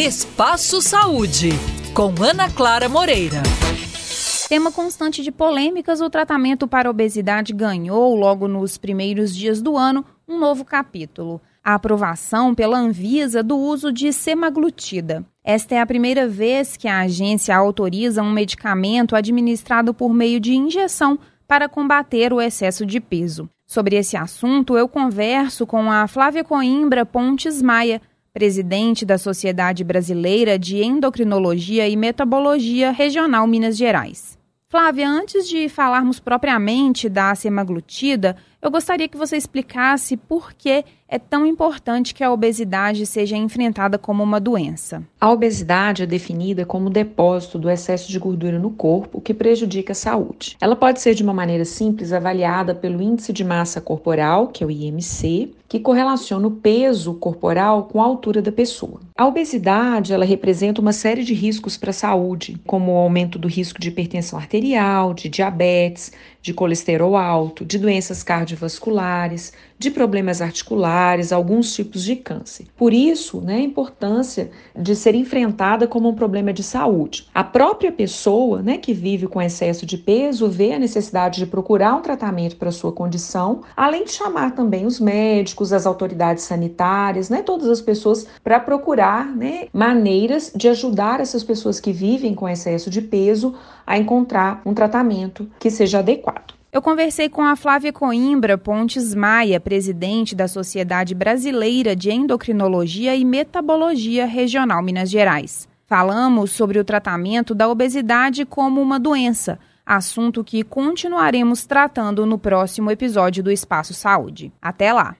Espaço Saúde, com Ana Clara Moreira. Tema constante de polêmicas, o tratamento para obesidade ganhou, logo nos primeiros dias do ano, um novo capítulo. A aprovação pela Anvisa do uso de semaglutida. Esta é a primeira vez que a agência autoriza um medicamento administrado por meio de injeção para combater o excesso de peso. Sobre esse assunto, eu converso com a Flávia Coimbra Pontes Maia, presidente da Sociedade Brasileira de Endocrinologia e Metabologia Regional Minas Gerais. Flávia, antes de falarmos propriamente da semaglutida, eu gostaria que você explicasse por que é tão importante que a obesidade seja enfrentada como uma doença. A obesidade é definida como o depósito do excesso de gordura no corpo que prejudica a saúde. Ela pode ser de uma maneira simples avaliada pelo índice de massa corporal, que é o IMC, que correlaciona o peso corporal com a altura da pessoa. A obesidade, ela representa uma série de riscos para a saúde, como o aumento do risco de hipertensão arterial, de diabetes, de colesterol alto, de doenças cardiovasculares, de problemas articulares, alguns tipos de câncer. Por isso, né, a importância de ser enfrentada como um problema de saúde. A própria pessoa né, que vive com excesso de peso vê a necessidade de procurar um tratamento para sua condição, além de chamar também os médicos, as autoridades sanitárias, né, todas as pessoas para procurar né, maneiras de ajudar essas pessoas que vivem com excesso de peso a um tratamento que seja adequado. Eu conversei com a Flávia Coimbra Pontes Maia, presidente da Sociedade Brasileira de Endocrinologia e Metabologia Regional Minas Gerais. Falamos sobre o tratamento da obesidade como uma doença, assunto que continuaremos tratando no próximo episódio do Espaço Saúde. Até lá!